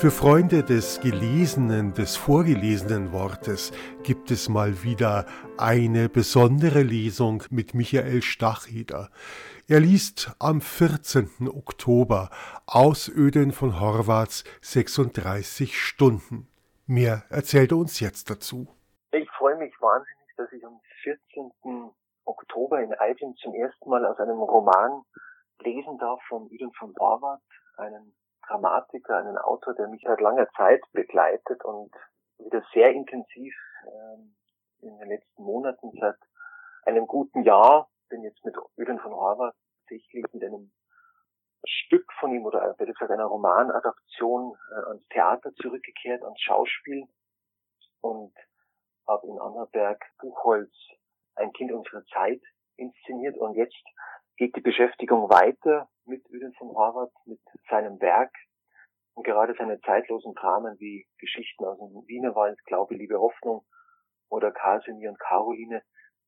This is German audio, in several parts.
Für Freunde des gelesenen, des vorgelesenen Wortes gibt es mal wieder eine besondere Lesung mit Michael Stacheder. Er liest am 14. Oktober aus Öden von Horvaths 36 Stunden. Mehr erzählt er uns jetzt dazu. Ich freue mich wahnsinnig, dass ich am 14. Oktober in Eibling zum ersten Mal aus einem Roman lesen darf von Öden von Horvath, einem Dramatiker, einen Autor, der mich seit langer Zeit begleitet und wieder sehr intensiv ähm, in den letzten Monaten, seit einem guten Jahr, bin jetzt mit Öden von Horvath tatsächlich mit einem Stück von ihm oder besser gesagt einer Romanadaption äh, ans Theater zurückgekehrt, ans Schauspiel und habe in Annaberg Buchholz ein Kind unserer Zeit inszeniert. Und jetzt geht die Beschäftigung weiter mit Öden von Horvath, mit seinem Werk und gerade seine zeitlosen Dramen wie Geschichten aus dem Wienerwald, Glaube, Liebe, Hoffnung oder Kasimir und Caroline,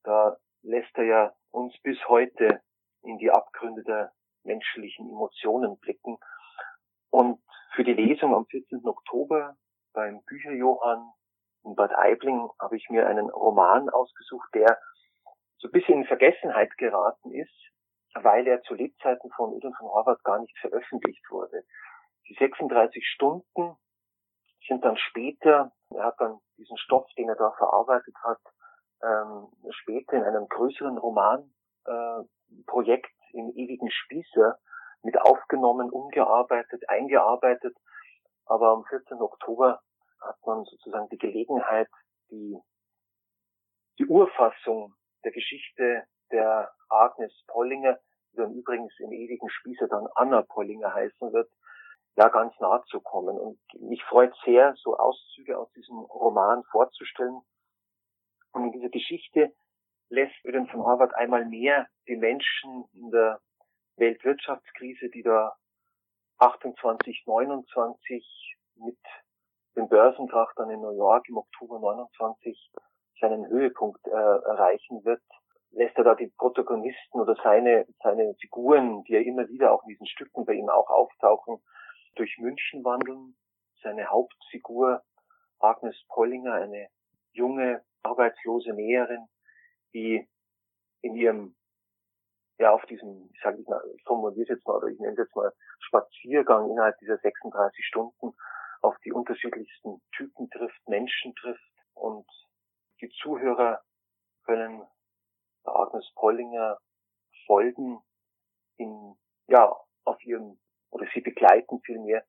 da lässt er ja uns bis heute in die Abgründe der menschlichen Emotionen blicken. Und für die Lesung am 14. Oktober beim Bücherjohann in Bad Aibling habe ich mir einen Roman ausgesucht, der so ein bisschen in Vergessenheit geraten ist, weil er zu Lebzeiten von Udo von Horvath gar nicht veröffentlicht wurde. Die 36 Stunden sind dann später, er hat dann diesen Stoff, den er da verarbeitet hat, ähm, später in einem größeren Romanprojekt äh, im ewigen Spießer mit aufgenommen, umgearbeitet, eingearbeitet. Aber am 14. Oktober hat man sozusagen die Gelegenheit, die, die Urfassung der Geschichte der Agnes Pollinger, die dann übrigens im ewigen Spießer dann Anna Pollinger heißen wird, ja ganz nahe zu kommen. Und mich freut sehr, so Auszüge aus diesem Roman vorzustellen. Und in dieser Geschichte lässt Öden von Harvard einmal mehr die Menschen in der Weltwirtschaftskrise, die da 28, 29 mit dem Börsenkrach dann in New York im Oktober 29 seinen Höhepunkt äh, erreichen wird, lässt er da die Protagonisten oder seine, seine Figuren, die ja immer wieder auch in diesen Stücken bei ihm auch auftauchen, durch München wandeln. Seine Hauptfigur Agnes Pollinger, eine junge, arbeitslose Näherin, die in ihrem, ja, auf diesem, ich sage ich mal, formuliere jetzt mal, oder ich nenne es jetzt mal Spaziergang innerhalb dieser 36 Stunden auf die unterschiedlichsten Typen trifft, Menschen trifft und die Zuhörer können Agnes Pollinger folgen in, ja, auf ihrem oder sie begleiten vielmehr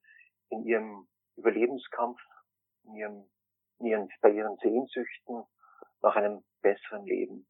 in ihrem Überlebenskampf, in ihrem, in ihren, bei ihren Sehnsüchten nach einem besseren Leben.